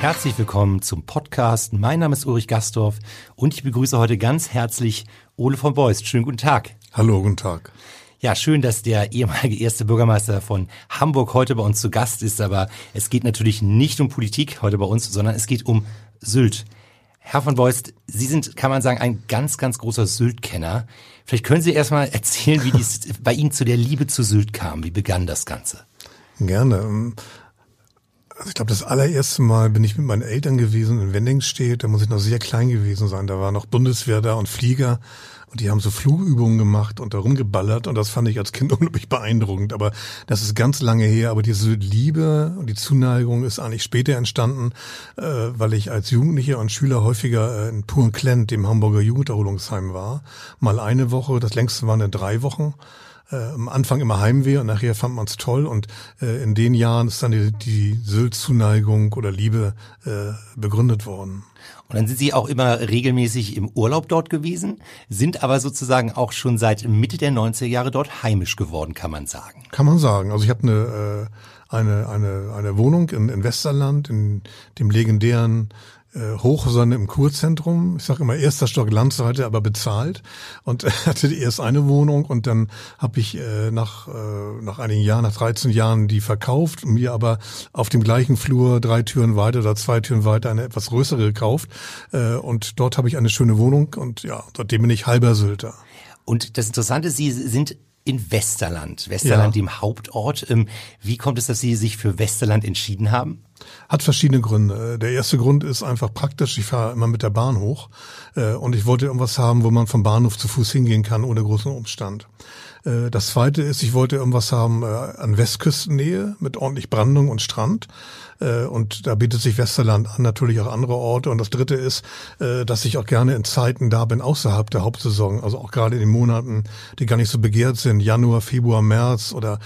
Herzlich willkommen zum Podcast. Mein Name ist Ulrich Gastorf und ich begrüße heute ganz herzlich Ole von Beust. Schönen guten Tag. Hallo, guten Tag. Ja, schön, dass der ehemalige erste Bürgermeister von Hamburg heute bei uns zu Gast ist, aber es geht natürlich nicht um Politik heute bei uns, sondern es geht um Sylt. Herr von Beust, Sie sind, kann man sagen, ein ganz, ganz großer Sylt-Kenner. Vielleicht können Sie erstmal erzählen, wie dies bei Ihnen zu der Liebe zu Sylt kam. Wie begann das Ganze? Gerne. Also ich glaube, das allererste Mal bin ich mit meinen Eltern gewesen in Wendingsstedt. Da muss ich noch sehr klein gewesen sein. Da war noch Bundeswehr da und Flieger. Und die haben so Flugübungen gemacht und da rumgeballert. Und das fand ich als Kind unglaublich beeindruckend. Aber das ist ganz lange her. Aber diese Liebe und die Zuneigung ist eigentlich später entstanden, äh, weil ich als Jugendlicher und Schüler häufiger äh, in Puren Klent, dem Hamburger Jugenderholungsheim war. Mal eine Woche, das längste waren drei Wochen äh, am Anfang immer Heimweh und nachher fand man es toll und äh, in den Jahren ist dann die, die Sylt-Zuneigung oder Liebe äh, begründet worden. Und dann sind Sie auch immer regelmäßig im Urlaub dort gewesen, sind aber sozusagen auch schon seit Mitte der 90er Jahre dort heimisch geworden, kann man sagen. Kann man sagen. Also ich habe eine, äh, eine, eine, eine Wohnung in, in Westerland, in dem legendären äh, Hochsonne im Kurzentrum. Ich sage immer erster Stock Landseite, aber bezahlt. Und äh, hatte erst eine Wohnung und dann habe ich äh, nach, äh, nach einigen Jahren, nach 13 Jahren die verkauft und mir aber auf dem gleichen Flur drei Türen weiter oder zwei Türen weiter eine etwas größere gekauft. Äh, und dort habe ich eine schöne Wohnung und ja, seitdem bin ich halber Sylter. Und das Interessante, Sie sind in Westerland, Westerland ja. dem Hauptort. Ähm, wie kommt es, dass Sie sich für Westerland entschieden haben? Hat verschiedene Gründe. Der erste Grund ist einfach praktisch. Ich fahre immer mit der Bahn hoch äh, und ich wollte irgendwas haben, wo man vom Bahnhof zu Fuß hingehen kann ohne großen Umstand. Äh, das zweite ist, ich wollte irgendwas haben äh, an Westküstennähe mit ordentlich Brandung und Strand. Äh, und da bietet sich Westerland an, natürlich auch andere Orte. Und das dritte ist, dass ich auch gerne in Zeiten da bin, außerhalb der Hauptsaison. Also auch gerade in den Monaten, die gar nicht so begehrt sind. Januar, Februar, März oder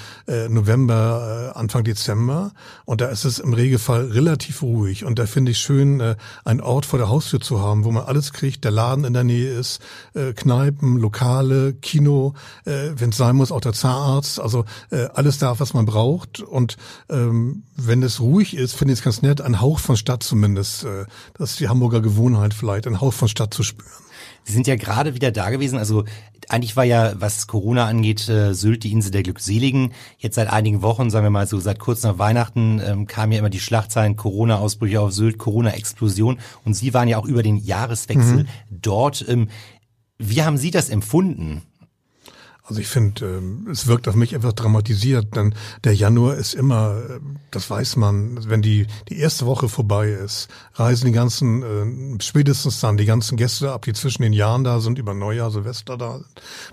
November, Anfang Dezember. Und da ist es im Regelfall relativ ruhig. Und da finde ich schön, einen Ort vor der Haustür zu haben, wo man alles kriegt. Der Laden in der Nähe ist, Kneipen, Lokale, Kino, wenn es sein muss, auch der Zahnarzt, also äh, alles da, was man braucht. Und ähm, wenn es ruhig ist, finde ich es ganz nett, ein Hauch von Stadt zumindest. Äh, das ist die Hamburger Gewohnheit vielleicht, ein Hauch von Stadt zu spüren. Sie sind ja gerade wieder da gewesen. Also eigentlich war ja, was Corona angeht, äh, Sylt die Insel der Glückseligen. Jetzt seit einigen Wochen, sagen wir mal so, seit kurz nach Weihnachten ähm, kamen ja immer die Schlagzeilen Corona-Ausbrüche auf Sylt, Corona-Explosion. Und Sie waren ja auch über den Jahreswechsel mhm. dort. Ähm, wie haben Sie das empfunden? Also ich finde, ähm, es wirkt auf mich etwas dramatisiert, denn der Januar ist immer, äh, das weiß man, wenn die, die erste Woche vorbei ist, reisen die ganzen, äh, spätestens dann die ganzen Gäste ab, die zwischen den Jahren da sind, über Neujahr, Silvester da,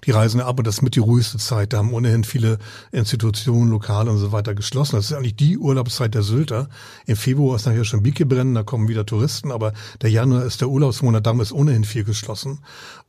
die reisen ab und das ist mit die ruhigste Zeit. Da haben ohnehin viele Institutionen, Lokale und so weiter geschlossen. Das ist eigentlich die Urlaubszeit der Sylter. Im Februar ist nachher schon Bieke brennen, da kommen wieder Touristen, aber der Januar ist der Urlaubsmonat, da ist ohnehin viel geschlossen.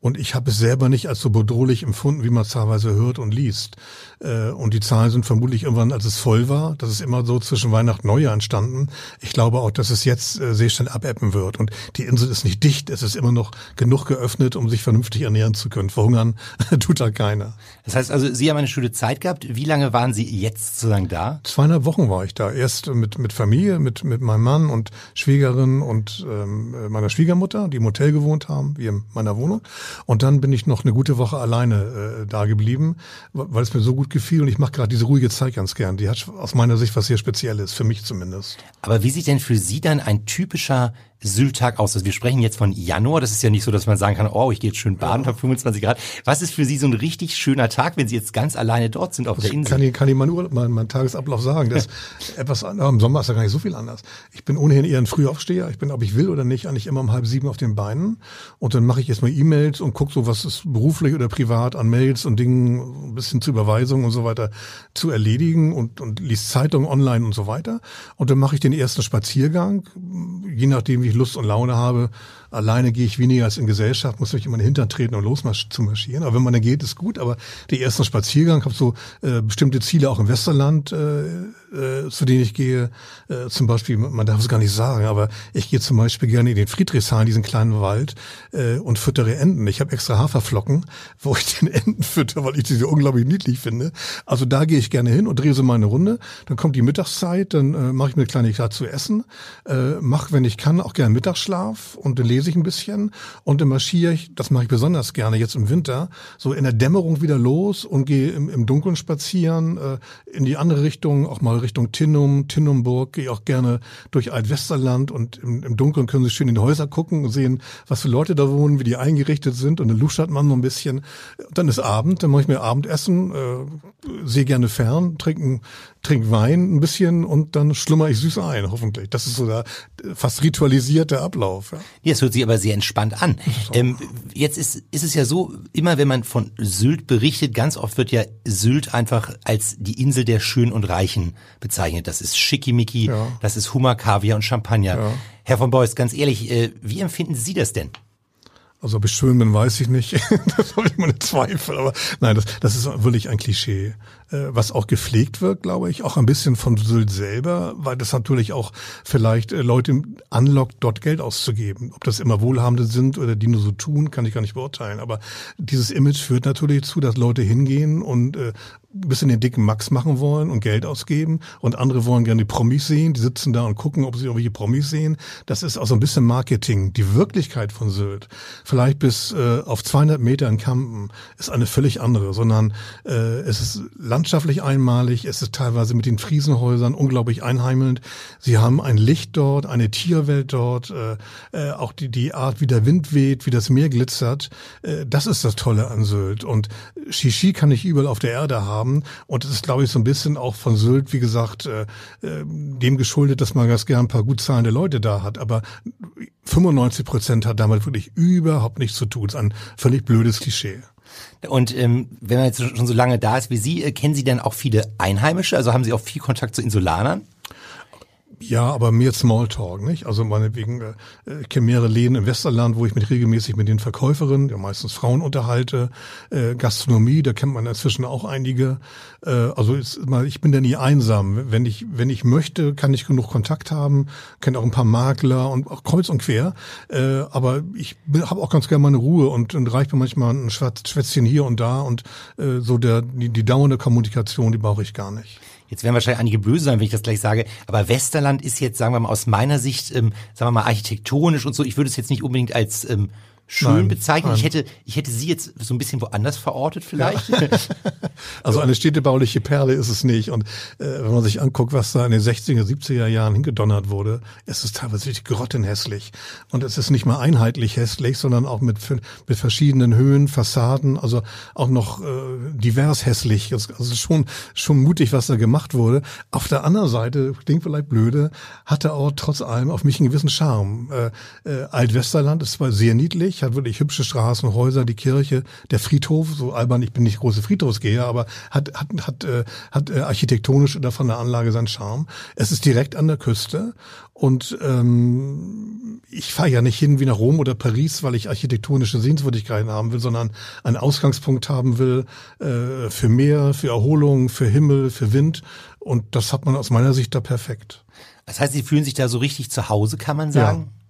Und ich habe es selber nicht als so bedrohlich empfunden, wie man es hört und liest. Äh, und die Zahlen sind vermutlich irgendwann, als es voll war, das ist immer so zwischen Weihnachten und Neujahr entstanden. Ich glaube auch, dass es jetzt äh, sehr schnell abebben wird. Und die Insel ist nicht dicht, es ist immer noch genug geöffnet, um sich vernünftig ernähren zu können. Verhungern tut da keiner. Das heißt also, Sie haben eine Schule Zeit gehabt. Wie lange waren Sie jetzt sozusagen da? Zweieinhalb Wochen war ich da. Erst mit, mit Familie, mit, mit meinem Mann und Schwiegerin und ähm, meiner Schwiegermutter, die im Hotel gewohnt haben, wie in meiner Wohnung. Und dann bin ich noch eine gute Woche alleine äh, da geblieben, weil es mir so gut gefiel und ich mache gerade diese ruhige Zeit ganz gern. Die hat aus meiner Sicht was sehr Spezielles, für mich zumindest. Aber wie sieht denn für Sie dann ein typischer Syltag aus? Also wir sprechen jetzt von Januar. Das ist ja nicht so, dass man sagen kann, oh, ich gehe jetzt schön baden, ja. habe 25 Grad. Was ist für Sie so ein richtig schöner Tag, wenn Sie jetzt ganz alleine dort sind auf das der Insel? Kann ich, kann ich meinen, Urlaub, meinen, meinen Tagesablauf sagen. Das etwas anders. Im Sommer ist ja gar nicht so viel anders. Ich bin ohnehin eher ein Frühaufsteher. Ich bin, ob ich will oder nicht, eigentlich immer um halb sieben auf den Beinen. Und dann mache ich erstmal E-Mails und gucke so, was ist beruflich oder privat an Mails und Dingen, ein bisschen zu Überweisungen und so weiter zu erledigen und, und liest Zeitungen online und so weiter. Und dann mache ich den ersten Spaziergang, je nachdem, wie ich Lust und Laune habe alleine gehe ich weniger als in Gesellschaft, muss mich immer Hintern treten und los zu marschieren. Aber wenn man da geht, ist gut. Aber die ersten Spaziergang, habe so äh, bestimmte Ziele auch im Westerland, äh, äh, zu denen ich gehe. Äh, zum Beispiel, man darf es gar nicht sagen, aber ich gehe zum Beispiel gerne in den Friedrichshain, diesen kleinen Wald, äh, und füttere Enten. Ich habe extra Haferflocken, wo ich den Enten fütter, weil ich sie so unglaublich niedlich finde. Also da gehe ich gerne hin und drehe so meine Runde. Dann kommt die Mittagszeit, dann äh, mache ich mir eine kleine Karte zu essen, äh, mache, wenn ich kann, auch gerne Mittagsschlaf und lese ich ein bisschen und dann marschiere ich, das mache ich besonders gerne jetzt im Winter, so in der Dämmerung wieder los und gehe im, im Dunkeln spazieren, äh, in die andere Richtung, auch mal Richtung Tinnum, Tinnumburg, gehe auch gerne durch Altwesterland und im, im Dunkeln können Sie schön in die Häuser gucken und sehen, was für Leute da wohnen, wie die eingerichtet sind und dann luschert man so ein bisschen. Dann ist Abend, dann mache ich mir Abendessen, äh, sehe gerne fern, trinken trinke Wein ein bisschen und dann schlummer ich süß ein, hoffentlich. Das ist so der fast ritualisierte Ablauf. Ja, ja es hört sich aber sehr entspannt an. Ähm, jetzt ist, ist es ja so, immer wenn man von Sylt berichtet, ganz oft wird ja Sylt einfach als die Insel der Schönen und Reichen bezeichnet. Das ist Schickimicki, ja. das ist Hummer, Kaviar und Champagner. Ja. Herr von Beuys, ganz ehrlich, äh, wie empfinden Sie das denn? Also ob ich schön bin, weiß ich nicht. das habe ich meine Zweifel. Aber nein, das, das ist wirklich ein Klischee. Äh, was auch gepflegt wird, glaube ich, auch ein bisschen von Sylt selber, weil das natürlich auch vielleicht äh, Leute anlockt, dort Geld auszugeben. Ob das immer Wohlhabende sind oder die nur so tun, kann ich gar nicht beurteilen. Aber dieses Image führt natürlich zu, dass Leute hingehen und äh, bisschen den dicken Max machen wollen und Geld ausgeben und andere wollen gerne die Promis sehen, die sitzen da und gucken, ob sie irgendwelche Promis sehen. Das ist auch so ein bisschen Marketing. Die Wirklichkeit von Sylt, vielleicht bis äh, auf 200 Meter in Kampen, ist eine völlig andere, sondern äh, es ist landschaftlich einmalig, es ist teilweise mit den Friesenhäusern unglaublich einheimelnd. Sie haben ein Licht dort, eine Tierwelt dort, äh, äh, auch die, die Art, wie der Wind weht, wie das Meer glitzert. Äh, das ist das Tolle an Sylt. Und Shishi kann ich überall auf der Erde haben. Und es ist, glaube ich, so ein bisschen auch von Sylt, wie gesagt, äh, äh, dem geschuldet, dass man ganz gern ein paar gut zahlende Leute da hat. Aber 95 Prozent hat damit wirklich überhaupt nichts zu tun. Es ist ein völlig blödes Klischee. Und ähm, wenn man jetzt schon so lange da ist wie Sie, äh, kennen Sie denn auch viele Einheimische? Also haben Sie auch viel Kontakt zu Insulanern? Ja, aber mehr Smalltalk, nicht? Also meinetwegen, äh, ich kenne mehrere Läden im Westerland, wo ich mich regelmäßig mit den Verkäuferinnen, ja meistens Frauen unterhalte. Äh, Gastronomie, da kennt man inzwischen auch einige. Äh, also ist mal, ich bin da nie einsam. Wenn ich, wenn ich möchte, kann ich genug Kontakt haben, kenne auch ein paar Makler und auch kreuz und quer. Äh, aber ich habe auch ganz gerne meine Ruhe und, und reicht mir manchmal ein Schwätzchen hier und da und äh, so der die, die dauernde Kommunikation, die brauche ich gar nicht. Jetzt werden wahrscheinlich einige böse sein, wenn ich das gleich sage, aber Westerland ist jetzt, sagen wir mal, aus meiner Sicht, ähm, sagen wir mal, architektonisch und so, ich würde es jetzt nicht unbedingt als ähm, schön nein, bezeichnen. Nein. Ich hätte, ich hätte sie jetzt so ein bisschen woanders verortet vielleicht. Ja. also eine städtebauliche Perle ist es nicht. Und äh, wenn man sich anguckt, was da in den 60er, 70er Jahren hingedonnert wurde, ist es teilweise wirklich grottenhässlich. Und es ist nicht mal einheitlich hässlich, sondern auch mit, mit verschiedenen Höhen, Fassaden, also auch noch äh, divers hässlich. Also schon, schon mutig, was da gemacht wurde. Auf der anderen Seite, klingt vielleicht blöde, hatte auch trotz allem auf mich einen gewissen Charme. Äh, äh, Altwesterland ist zwar sehr niedlich, wirklich, hat wirklich hübsche Straßen, Häuser, die Kirche, der Friedhof, so albern, ich bin nicht große Friedhofsgeher, aber hat, hat, hat, äh, hat äh, architektonisch oder von der Anlage seinen Charme. Es ist direkt an der Küste und ähm, ich fahre ja nicht hin wie nach Rom oder Paris, weil ich architektonische Sehenswürdigkeiten haben will, sondern einen Ausgangspunkt haben will äh, für Meer, für Erholung, für Himmel, für Wind. Und das hat man aus meiner Sicht da perfekt. Das heißt, Sie fühlen sich da so richtig zu Hause, kann man sagen? Ja.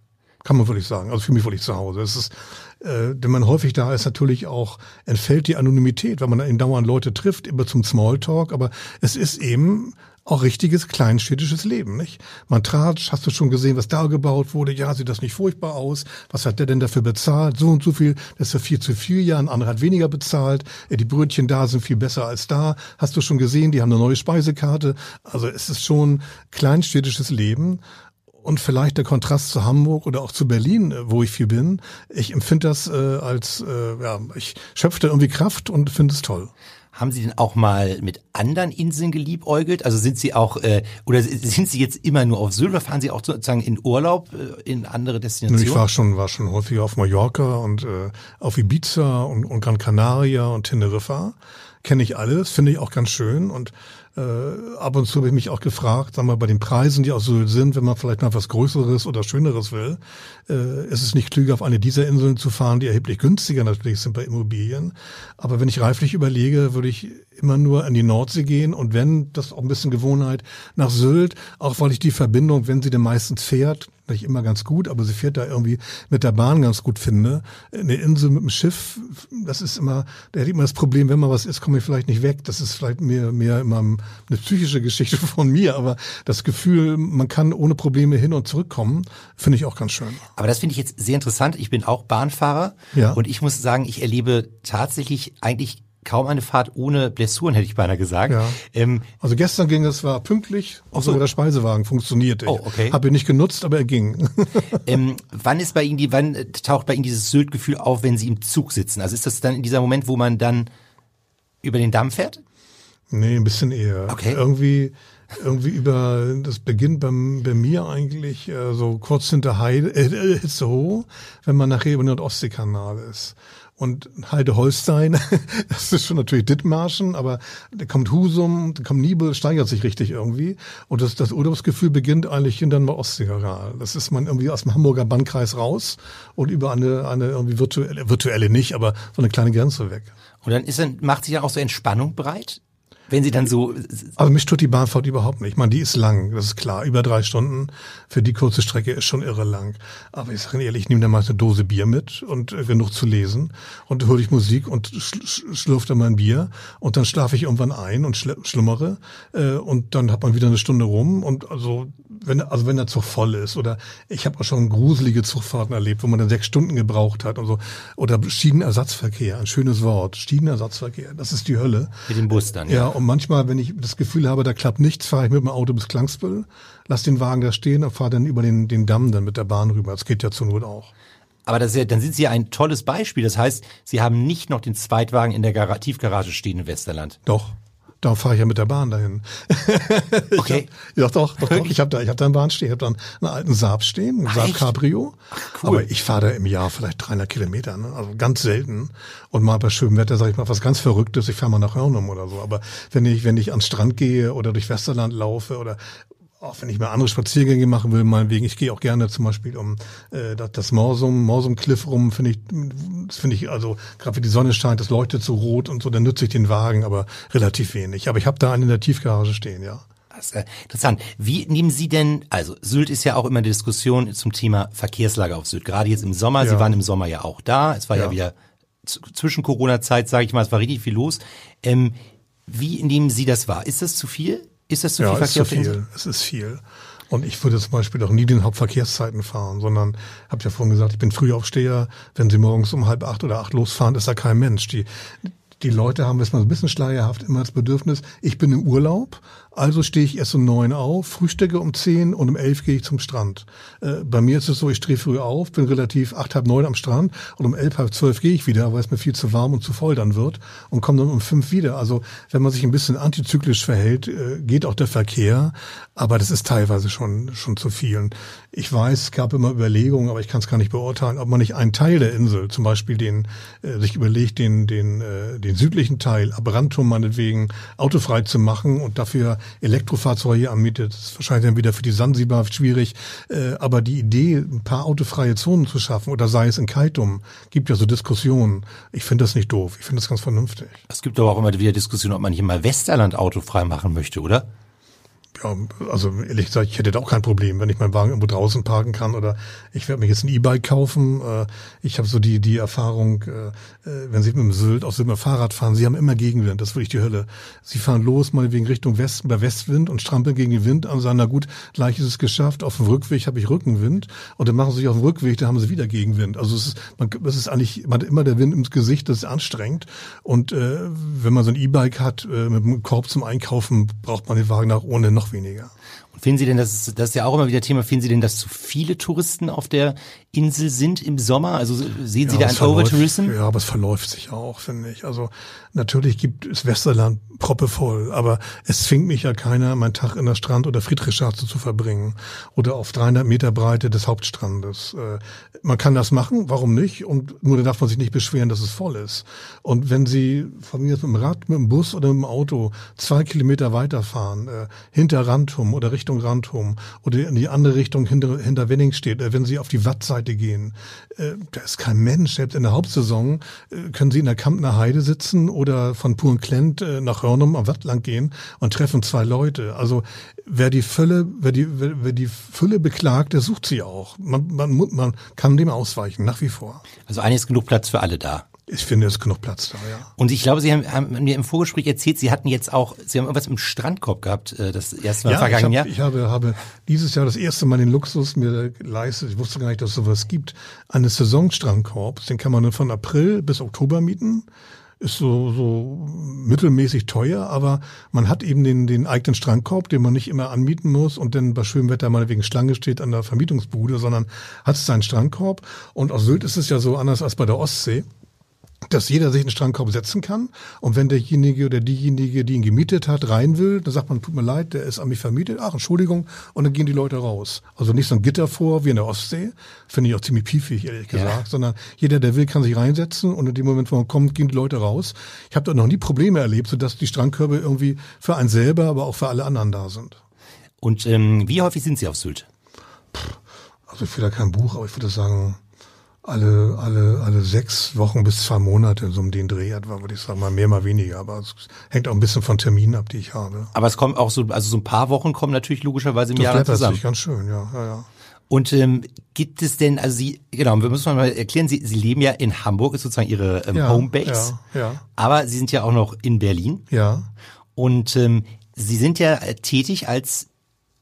Kann man wirklich sagen. Also für mich wirklich zu Hause. Es ist, äh, wenn man häufig da ist, natürlich auch entfällt die Anonymität, weil man dann dauernd Leute trifft, immer zum Smalltalk. Aber es ist eben auch richtiges kleinstädtisches Leben, nicht? Man tratscht, hast du schon gesehen, was da gebaut wurde? Ja, sieht das nicht furchtbar aus? Was hat der denn dafür bezahlt? So und so viel, das ist ja viel zu viel, ja, ein anderer hat weniger bezahlt. Äh, die Brötchen da sind viel besser als da. Hast du schon gesehen, die haben eine neue Speisekarte. Also es ist schon kleinstädtisches Leben und vielleicht der Kontrast zu Hamburg oder auch zu Berlin, äh, wo ich viel bin. Ich empfinde das äh, als, äh, ja, ich schöpfe da irgendwie Kraft und finde es toll. Haben Sie denn auch mal mit anderen Inseln geliebäugelt? Also sind Sie auch, äh, oder sind Sie jetzt immer nur auf Sylt oder fahren Sie auch sozusagen in Urlaub äh, in andere Destinationen? Ich war schon, war schon häufiger auf Mallorca und äh, auf Ibiza und, und Gran Canaria und Teneriffa. Kenne ich alles, finde ich auch ganz schön und äh, ab und zu habe ich mich auch gefragt, sag mal, bei den Preisen, die auch so sind, wenn man vielleicht mal was Größeres oder Schöneres will, äh, ist es nicht klüger, auf eine dieser Inseln zu fahren, die erheblich günstiger natürlich sind bei Immobilien. Aber wenn ich reiflich überlege, würde ich immer nur an die Nordsee gehen und wenn, das ist auch ein bisschen Gewohnheit, nach Sylt, auch weil ich die Verbindung, wenn sie denn meistens fährt, nicht immer ganz gut, aber sie fährt da irgendwie mit der Bahn ganz gut finde. Eine Insel mit dem Schiff, das ist immer, da hätte ich immer das Problem, wenn mal was ist, komme ich vielleicht nicht weg. Das ist vielleicht mehr, mehr immer eine psychische Geschichte von mir, aber das Gefühl, man kann ohne Probleme hin und zurückkommen, finde ich auch ganz schön. Aber das finde ich jetzt sehr interessant. Ich bin auch Bahnfahrer ja. und ich muss sagen, ich erlebe tatsächlich eigentlich kaum eine Fahrt ohne Blessuren, hätte ich beinahe gesagt. Ja. Ähm, also gestern ging es, war pünktlich, auch so. der Speisewagen funktionierte. Oh, okay. Habe ihn nicht genutzt, aber er ging. ähm, wann ist bei Ihnen die, wann taucht bei Ihnen dieses Sylt-Gefühl auf, wenn Sie im Zug sitzen? Also ist das dann in dieser Moment, wo man dann über den Damm fährt? Nee, ein bisschen eher. Okay. Irgendwie, irgendwie über, das beginnt beim, bei mir eigentlich äh, so kurz hinter Heide, äh, Hitzehoe, wenn man nachher über den Nordostseekanal ist und Heide Holstein, das ist schon natürlich Dithmarschen, aber da kommt Husum, da kommt Nibel, steigert sich richtig irgendwie. Und das, das Urlaubsgefühl beginnt eigentlich hinter dem Ostseekanal. Das ist man irgendwie aus dem Hamburger Bannkreis raus und über eine, eine irgendwie virtuelle, virtuelle nicht, aber so eine kleine Grenze weg. Und dann ist macht sich dann auch so Entspannung bereit? Wenn Sie dann so. Also mich tut die Bahnfahrt überhaupt nicht. Ich meine, die ist lang, das ist klar. Über drei Stunden für die kurze Strecke ist schon irre lang. Aber ich sage Ihnen ehrlich, ich nehme da meist eine Dose Bier mit und äh, genug zu lesen. Und höre ich Musik und sch schlürfe dann mein Bier. Und dann schlafe ich irgendwann ein und schl schlummere. Äh, und dann hat man wieder eine Stunde rum. Und also wenn, also wenn der Zug voll ist oder ich habe auch schon gruselige Zugfahrten erlebt, wo man dann sechs Stunden gebraucht hat und so. Oder Schienenersatzverkehr, ein schönes Wort. Schienenersatzverkehr, das ist die Hölle. Mit dem Bus dann, ja. Ja, und manchmal, wenn ich das Gefühl habe, da klappt nichts, fahre ich mit dem Auto bis Klangsbüll, lass den Wagen da stehen und fahre dann über den, den Damm dann mit der Bahn rüber. Das geht ja zur Not auch. Aber das ist ja, dann sind Sie ja ein tolles Beispiel. Das heißt, Sie haben nicht noch den Zweitwagen in der Gar Tiefgarage stehen in Westerland. Doch. Da fahre ich ja mit der Bahn dahin. Okay. hab, ja, doch, doch, doch. Ich habe da, ich habe da eine Bahn stehen. Ich habe da einen, einen alten Saab stehen, einen Ach, Saab echt? Cabrio. Ach, cool. Aber ich fahre da im Jahr vielleicht 300 Kilometer, ne? also ganz selten. Und mal bei schönem Wetter sage ich mal was ganz Verrücktes. Ich fahre mal nach Hörnum oder so. Aber wenn ich, wenn ich ans Strand gehe oder durch Westerland laufe oder auch wenn ich mal andere Spaziergänge machen will, meinetwegen, ich gehe auch gerne zum Beispiel um äh, das Morsum, Morsum Cliff rum, finde ich, das finde ich, also gerade wenn die Sonne scheint, das leuchtet so rot und so, dann nütze ich den Wagen, aber relativ wenig. Aber ich habe da einen in der Tiefgarage stehen, ja. Das ist äh, interessant. Wie nehmen Sie denn, also Sylt ist ja auch immer eine Diskussion zum Thema Verkehrslage auf Sylt, gerade jetzt im Sommer. Ja. Sie waren im Sommer ja auch da. Es war ja, ja wieder zwischen Corona-Zeit, sage ich mal, es war richtig viel los. Ähm, wie nehmen Sie das wahr? Ist das zu viel? Ist das zu ja, viel Verkehr? Ist zu viel. Es ist viel. Und ich würde zum Beispiel auch nie den Hauptverkehrszeiten fahren, sondern habe ja vorhin gesagt, ich bin Frühaufsteher. Wenn Sie morgens um halb acht oder acht losfahren, ist da kein Mensch. Die, die Leute haben, ist mal so ein bisschen schleierhaft, immer das Bedürfnis, ich bin im Urlaub, Also stehe ich erst um neun auf, frühstücke um zehn und um elf gehe ich zum Strand. Äh, bei mir ist es so, ich stehe früh auf, bin relativ acht, halb neun am Strand und um elf, halb zwölf gehe ich wieder, weil es mir viel zu warm und zu voll dann wird und komme dann um fünf wieder. Also wenn man sich ein bisschen antizyklisch verhält, äh, geht auch der Verkehr, aber das ist teilweise schon, schon zu viel. Ich weiß, es gab immer Überlegungen, aber ich kann es gar nicht beurteilen, ob man nicht einen Teil der Insel, zum Beispiel den, äh, sich überlegt, den, den, äh, den südlichen Teil, Abrantum meinetwegen, autofrei zu machen und dafür Elektrofahrzeuge anmietet. Das ist wahrscheinlich dann wieder für die Sansibar schwierig. Äh, aber die Idee, ein paar autofreie Zonen zu schaffen, oder sei es in Kaitum, gibt ja so Diskussionen. Ich finde das nicht doof. Ich finde das ganz vernünftig. Es gibt aber auch immer wieder Diskussionen, ob man hier mal Westerland autofrei machen möchte, oder? Ja, also ehrlich gesagt, ich hätte da auch kein Problem, wenn ich meinen Wagen irgendwo draußen parken kann oder ich werde mir jetzt ein E-Bike kaufen. Äh, ich habe so die die Erfahrung, äh, äh, wenn Sie mit dem Sylt aus dem Fahrrad fahren, Sie haben immer Gegenwind, das ist wirklich die Hölle. Sie fahren los, mal wegen Richtung Westen bei Westwind und strampeln gegen den Wind und sagen, na gut, gleich ist es geschafft, auf dem Rückweg habe ich Rückenwind und dann machen Sie sich auf dem Rückweg, da haben Sie wieder Gegenwind. Also es ist, man, es ist eigentlich, man hat immer der Wind ins Gesicht, das ist anstrengend und äh, wenn man so ein E-Bike hat äh, mit einem Korb zum Einkaufen, braucht man den Wagen nach ohne noch weniger. Und finden Sie denn, das ist, das ist ja auch immer wieder Thema, finden Sie denn, dass zu viele Touristen auf der Insel sind im Sommer? Also sehen Sie ja, da ein Overtourism? Ja, aber es verläuft sich auch, finde ich. Also natürlich gibt es Westerland proppevoll, aber es zwingt mich ja keiner, meinen Tag in der Strand- oder Friedrichstraße zu verbringen oder auf 300 Meter Breite des Hauptstrandes. Äh, man kann das machen, warum nicht? Und nur darf man sich nicht beschweren, dass es voll ist. Und wenn Sie von mir mit dem Rad, mit dem Bus oder mit dem Auto zwei Kilometer weiterfahren, äh, hinter Rantum oder Richtung Rantum oder in die andere Richtung hinter, hinter Wenning steht, äh, wenn Sie auf die Wattseite gehen, äh, da ist kein Mensch. Selbst in der Hauptsaison äh, können Sie in der Kampner Heide sitzen oder von Purenklent äh, nach Hörnum am Watt lang gehen und treffen zwei Leute. Also wer die Fülle, wer die, wer die Fülle beklagt, der sucht sie auch. Man, man, man kann dem ausweichen, nach wie vor. Also eigentlich ist genug Platz für alle da. Ich finde, es ist genug Platz da, ja. Und ich glaube, Sie haben, haben mir im Vorgespräch erzählt, Sie hatten jetzt auch, Sie haben irgendwas im Strandkorb gehabt, äh, das erste Mal ja, vergangenen ich Jahr. Ich habe, habe dieses Jahr das erste Mal den Luxus mir geleistet, ich wusste gar nicht, dass es sowas gibt, eines Saisonstrandkorbs. Den kann man dann von April bis Oktober mieten ist so, so mittelmäßig teuer, aber man hat eben den, den eigenen Strandkorb, den man nicht immer anmieten muss und dann bei schönem Wetter mal wegen Schlange steht an der Vermietungsbude, sondern hat seinen Strandkorb. Und auf Sylt ist es ja so anders als bei der Ostsee dass jeder sich einen Strandkorb setzen kann. Und wenn derjenige oder diejenige, die ihn gemietet hat, rein will, dann sagt man, tut mir leid, der ist an mich vermietet. Ach, Entschuldigung. Und dann gehen die Leute raus. Also nicht so ein Gitter vor wie in der Ostsee. Finde ich auch ziemlich piefig, ehrlich gesagt. Ja. Sondern jeder, der will, kann sich reinsetzen. Und in dem Moment, wo man kommt, gehen die Leute raus. Ich habe da noch nie Probleme erlebt, sodass die Strandkörbe irgendwie für einen selber, aber auch für alle anderen da sind. Und ähm, wie häufig sind Sie auf Sylt? Also ich will da kein Buch, aber ich würde sagen, alle, alle, alle sechs Wochen bis zwei Monate so um den Dreh etwa, würde ich sagen, mal mehr, mal weniger. Aber es hängt auch ein bisschen von Terminen ab, die ich habe. Aber es kommt auch so, also so ein paar Wochen kommen natürlich logischerweise im das Jahr zusammen. Das ganz schön, ja, ja, ja. Und ähm, gibt es denn, also Sie, genau, wir müssen mal erklären, Sie, Sie leben ja in Hamburg, ist sozusagen Ihre ähm, ja, Homebase. Ja, ja. Aber Sie sind ja auch noch in Berlin. Ja. Und ähm, Sie sind ja äh, tätig als,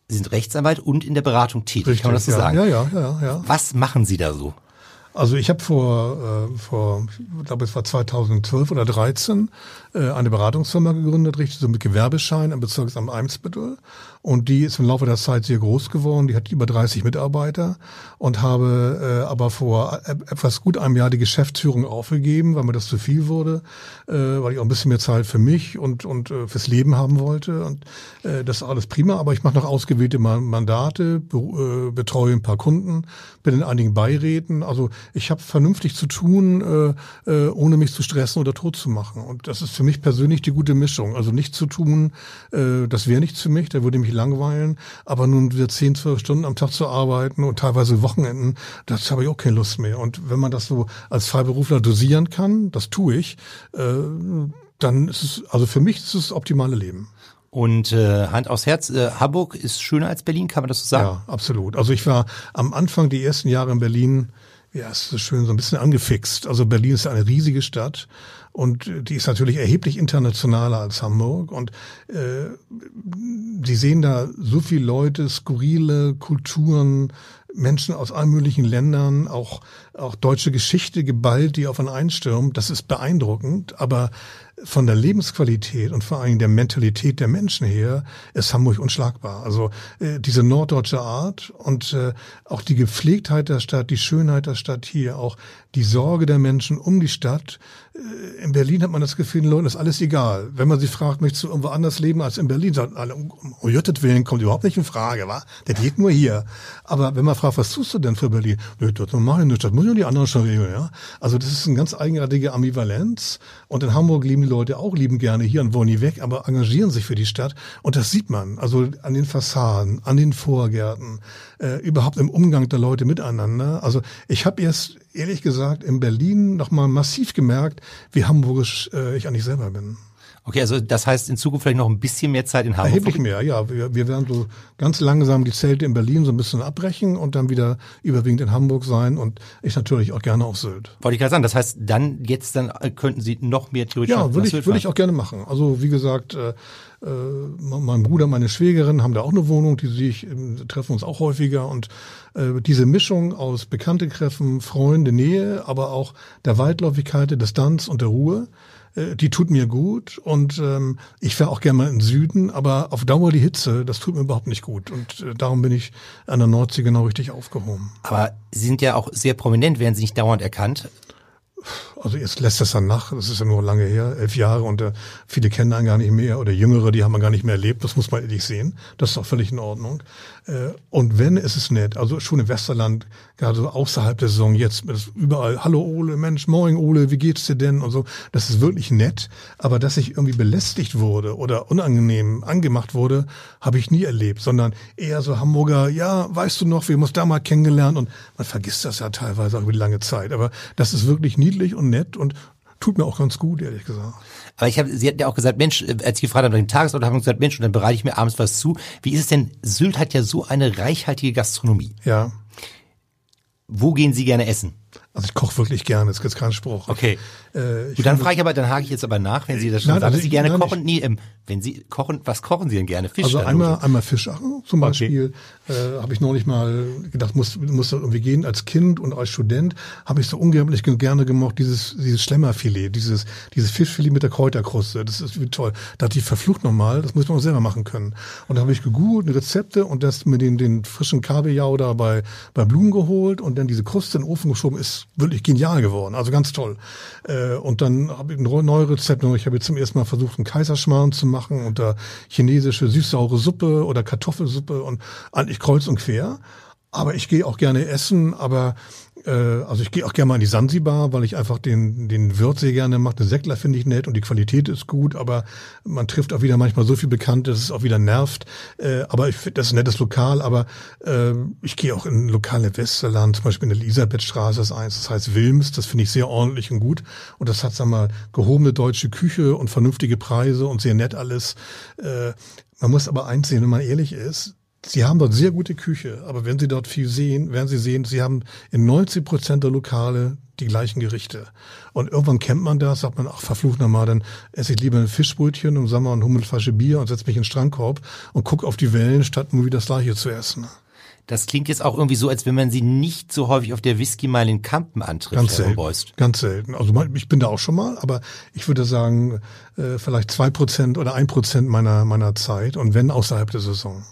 Sie sind Rechtsanwalt und in der Beratung tätig, Richtig, kann man das so ja, sagen? Ja, ja, ja, ja. Was machen Sie da so? Also ich habe vor, äh, vor, ich glaube es war 2012 oder 13, äh, eine Beratungsfirma gegründet, richtig so mit Gewerbeschein am Bezirksamt Eimsbüttel. Und die ist im Laufe der Zeit sehr groß geworden. Die hat über 30 Mitarbeiter und habe äh, aber vor e-, etwas gut einem Jahr die Geschäftsführung aufgegeben, weil mir das zu viel wurde, äh, weil ich auch ein bisschen mehr Zeit für mich und, und äh, fürs Leben haben wollte. Und äh, das ist alles prima, aber ich mache noch ausgewählte Mandate, be äh, betreue ein paar Kunden, bin in einigen Beiräten. Also ich habe vernünftig zu tun, äh, äh, ohne mich zu stressen oder tot zu machen. Und das ist für mich persönlich die gute Mischung. Also nicht zu tun, äh, das wäre nichts für mich, da würde mich langweilen, aber nun wieder 10, 12 Stunden am Tag zu arbeiten und teilweise Wochenenden, das habe ich auch keine Lust mehr. Und wenn man das so als Freiberufler dosieren kann, das tue ich, äh, dann ist es, also für mich ist es das optimale Leben. Und äh, Hand aufs Herz, äh, Hamburg ist schöner als Berlin, kann man das so sagen? Ja, absolut. Also ich war am Anfang die ersten Jahre in Berlin ja, es ist schön so ein bisschen angefixt. Also Berlin ist eine riesige Stadt und die ist natürlich erheblich internationaler als Hamburg und äh, Sie sehen da so viele Leute, skurrile Kulturen, Menschen aus allen möglichen Ländern, auch, auch deutsche Geschichte geballt, die auf einen einstürmen. Das ist beeindruckend, aber von der Lebensqualität und vor allem der Mentalität der Menschen her ist Hamburg unschlagbar. Also äh, diese norddeutsche Art und äh, auch die Gepflegtheit der Stadt, die Schönheit der Stadt hier, auch die Sorge der Menschen um die Stadt. Äh, in Berlin hat man das Gefühl, den Leuten ist alles egal. Wenn man sie fragt, möchtest du irgendwo anders leben als in Berlin, sagen alle, um, um Jottet willen kommt überhaupt nicht in Frage, wa? Der geht nur hier. Aber wenn man fragt, was tust du denn für Berlin? Nö, das mache ich nicht, das muss ja die anderen schon regeln, ja? Also das ist eine ganz eigenartige Ambivalenz. Und in Hamburg leben die Leute auch lieben gerne hier und wollen nie weg, aber engagieren sich für die Stadt. Und das sieht man. Also an den Fassaden, an den Vorgärten, äh, überhaupt im Umgang der Leute miteinander. Also ich habe erst ehrlich gesagt in Berlin nochmal massiv gemerkt, wie hamburgisch äh, ich eigentlich selber bin. Okay, also das heißt in Zukunft vielleicht noch ein bisschen mehr Zeit in Hamburg. Erheblich mehr, ja. Wir, wir werden so ganz langsam die Zelte in Berlin so ein bisschen abbrechen und dann wieder überwiegend in Hamburg sein und ich natürlich auch gerne auf Sylt. Wollte ich gerade sagen, das heißt dann jetzt dann äh, könnten Sie noch mehr theoretisch Ja, würde ich, würde ich auch gerne machen. Also wie gesagt, äh, äh, mein Bruder, meine Schwägerin haben da auch eine Wohnung, die sehe ich, treffen uns auch häufiger und äh, diese Mischung aus bekannte Kräften, Freunde, Nähe, aber auch der Weitläufigkeit, der Distanz und der Ruhe, äh, die tut mir gut und ähm, ich wäre auch gerne mal im Süden, aber auf Dauer die Hitze, das tut mir überhaupt nicht gut und äh, darum bin ich an der Nordsee genau richtig aufgehoben. Aber Sie sind ja auch sehr prominent, werden Sie nicht dauernd erkannt? Also jetzt lässt das dann nach, das ist ja nur lange her, elf Jahre und äh, viele kennen einen gar nicht mehr oder Jüngere, die haben man gar nicht mehr erlebt, das muss man ehrlich sehen, das ist auch völlig in Ordnung. Äh, und wenn, ist es nett, also schon im Westerland, gerade so außerhalb der Saison jetzt, überall, hallo Ole, Mensch, moin Ole, wie geht's dir denn? und so, das ist wirklich nett, aber dass ich irgendwie belästigt wurde oder unangenehm angemacht wurde, habe ich nie erlebt, sondern eher so Hamburger, ja, weißt du noch, wir haben uns da mal kennengelernt. Und man vergisst das ja teilweise auch über die lange Zeit, aber das ist wirklich niedlich und nett und tut mir auch ganz gut, ehrlich gesagt. Aber ich habe, Sie hatten ja auch gesagt, Mensch, als ich gefragt habe nach dem Tagesort, haben Sie gesagt, Mensch, und dann bereite ich mir abends was zu. Wie ist es denn? Sylt hat ja so eine reichhaltige Gastronomie. Ja. Wo gehen Sie gerne essen? Also ich koche wirklich gerne, das gibt keinen Spruch. Okay. Äh, Gut, dann frage ich aber, dann hake ich jetzt aber nach, wenn Sie das schon nein, sagen, also Sie gerne nein, kochen. Nee, ähm, wenn Sie kochen, was kochen Sie denn gerne? Fisch? Also einmal, einmal Fisch zum Beispiel. Okay. Äh, habe ich neulich mal gedacht, muss, muss das irgendwie gehen. Als Kind und als Student habe ich so unglaublich gerne gemocht, dieses, dieses Schlemmerfilet, dieses, dieses Fischfilet mit der Kräuterkruste. Das ist wie toll. Da hatte ich verflucht nochmal, das muss man auch selber machen können. Und da habe ich gegoogelt, Rezepte und das mit den, den frischen Kabeljau da bei, bei Blumen geholt und dann diese Kruste in den Ofen geschoben, ist wirklich genial geworden. Also ganz toll. Äh, und dann habe ich ein neues Rezept noch. Ich habe jetzt zum ersten Mal versucht, einen Kaiserschmarrn zu machen und da chinesische süßsaure Suppe oder Kartoffelsuppe und eigentlich kreuz und quer. Aber ich gehe auch gerne essen, aber also ich gehe auch gerne mal in die Sansibar, weil ich einfach den, den Wirt sehr gerne mache. Den Sektler finde ich nett und die Qualität ist gut, aber man trifft auch wieder manchmal so viel bekannt, dass es auch wieder nervt. Äh, aber ich finde das ist ein nettes Lokal, aber äh, ich gehe auch in lokale Westerland, zum Beispiel in der Elisabethstraße, das eins, das heißt Wilms, das finde ich sehr ordentlich und gut. Und das hat, wir mal, gehobene deutsche Küche und vernünftige Preise und sehr nett alles. Äh, man muss aber eins sehen, wenn man ehrlich ist, Sie haben dort sehr gute Küche, aber wenn Sie dort viel sehen, werden Sie sehen, Sie haben in 90 Prozent der Lokale die gleichen Gerichte. Und irgendwann kennt man das, sagt man, ach, verflucht nochmal, dann esse ich lieber ein Fischbrötchen im Sommer und Hummelflasche Bier und setze mich in den Strandkorb und gucke auf die Wellen, statt nur wieder das Gleiche zu essen. Das klingt jetzt auch irgendwie so, als wenn man sie nicht so häufig auf der Whisky-Meile in Kampen antrifft, ganz selten, Beust. Ganz selten. Also ich bin da auch schon mal, aber ich würde sagen, äh, vielleicht zwei Prozent oder ein Prozent meiner, meiner Zeit und wenn außerhalb der Saison.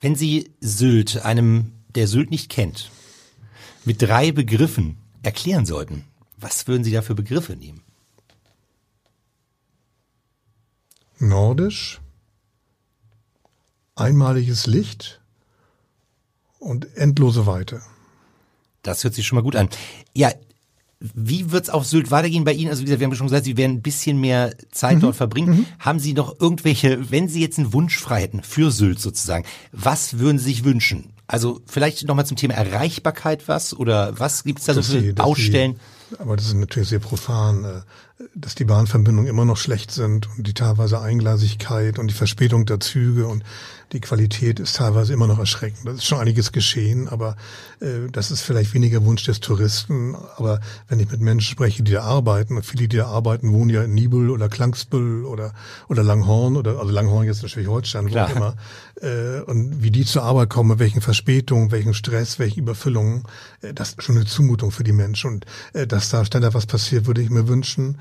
Wenn Sie Sylt, einem, der Sylt nicht kennt, mit drei Begriffen erklären sollten, was würden Sie da für Begriffe nehmen? Nordisch, einmaliges Licht und endlose Weite. Das hört sich schon mal gut an. Ja, wie wird's auf Sylt weitergehen bei Ihnen? Also wie gesagt, wir haben schon gesagt, Sie werden ein bisschen mehr Zeit mhm. dort verbringen. Mhm. Haben Sie noch irgendwelche, wenn Sie jetzt einen Wunsch frei hätten für Sylt sozusagen, was würden Sie sich wünschen? Also vielleicht nochmal zum Thema Erreichbarkeit was oder was gibt's da so für Baustellen? aber das ist natürlich sehr profan. Dass die Bahnverbindungen immer noch schlecht sind und die teilweise Einglasigkeit und die Verspätung der Züge und die Qualität ist teilweise immer noch erschreckend. Das ist schon einiges geschehen, aber äh, das ist vielleicht weniger Wunsch des Touristen. Aber wenn ich mit Menschen spreche, die da arbeiten, und viele, die da arbeiten, wohnen ja in Nibel oder Klangsbüll oder oder Langhorn oder also Langhorn jetzt natürlich Holstein, wo auch immer. Äh, und wie die zur Arbeit kommen, mit welchen Verspätungen, welchen Stress, welchen Überfüllungen, äh, das ist schon eine Zumutung für die Menschen. Und äh, dass da schneller was passiert, würde ich mir wünschen.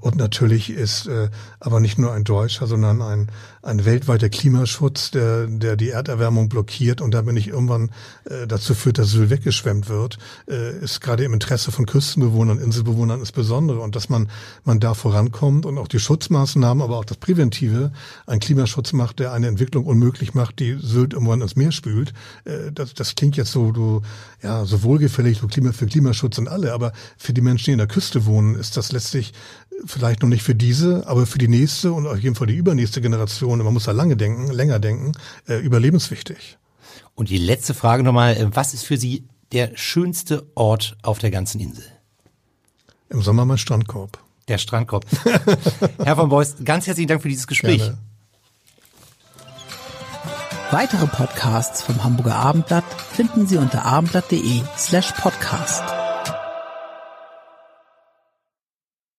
und natürlich ist äh, aber nicht nur ein deutscher, sondern ein ein weltweiter Klimaschutz, der, der die Erderwärmung blockiert und damit nicht irgendwann äh, dazu führt, dass Sylt weggeschwemmt wird, äh, ist gerade im Interesse von Küstenbewohnern, Inselbewohnern insbesondere. Und dass man, man da vorankommt und auch die Schutzmaßnahmen, aber auch das Präventive, ein Klimaschutz macht, der eine Entwicklung unmöglich macht, die Sylt irgendwann ins Meer spült. Äh, das, das klingt jetzt so, du, ja, so wohlgefällig, du Klima für Klimaschutz und alle, aber für die Menschen, die in der Küste wohnen, ist das letztlich vielleicht noch nicht für diese, aber für die nächste und auf jeden Fall die übernächste Generation, man muss da lange denken, länger denken, äh, überlebenswichtig. Und die letzte Frage nochmal, äh, was ist für Sie der schönste Ort auf der ganzen Insel? Im Sommer mein Strandkorb. Der Strandkorb. Herr von Beuys, ganz herzlichen Dank für dieses Gespräch. Gerne. Weitere Podcasts vom Hamburger Abendblatt finden Sie unter abendblatt.de slash podcast.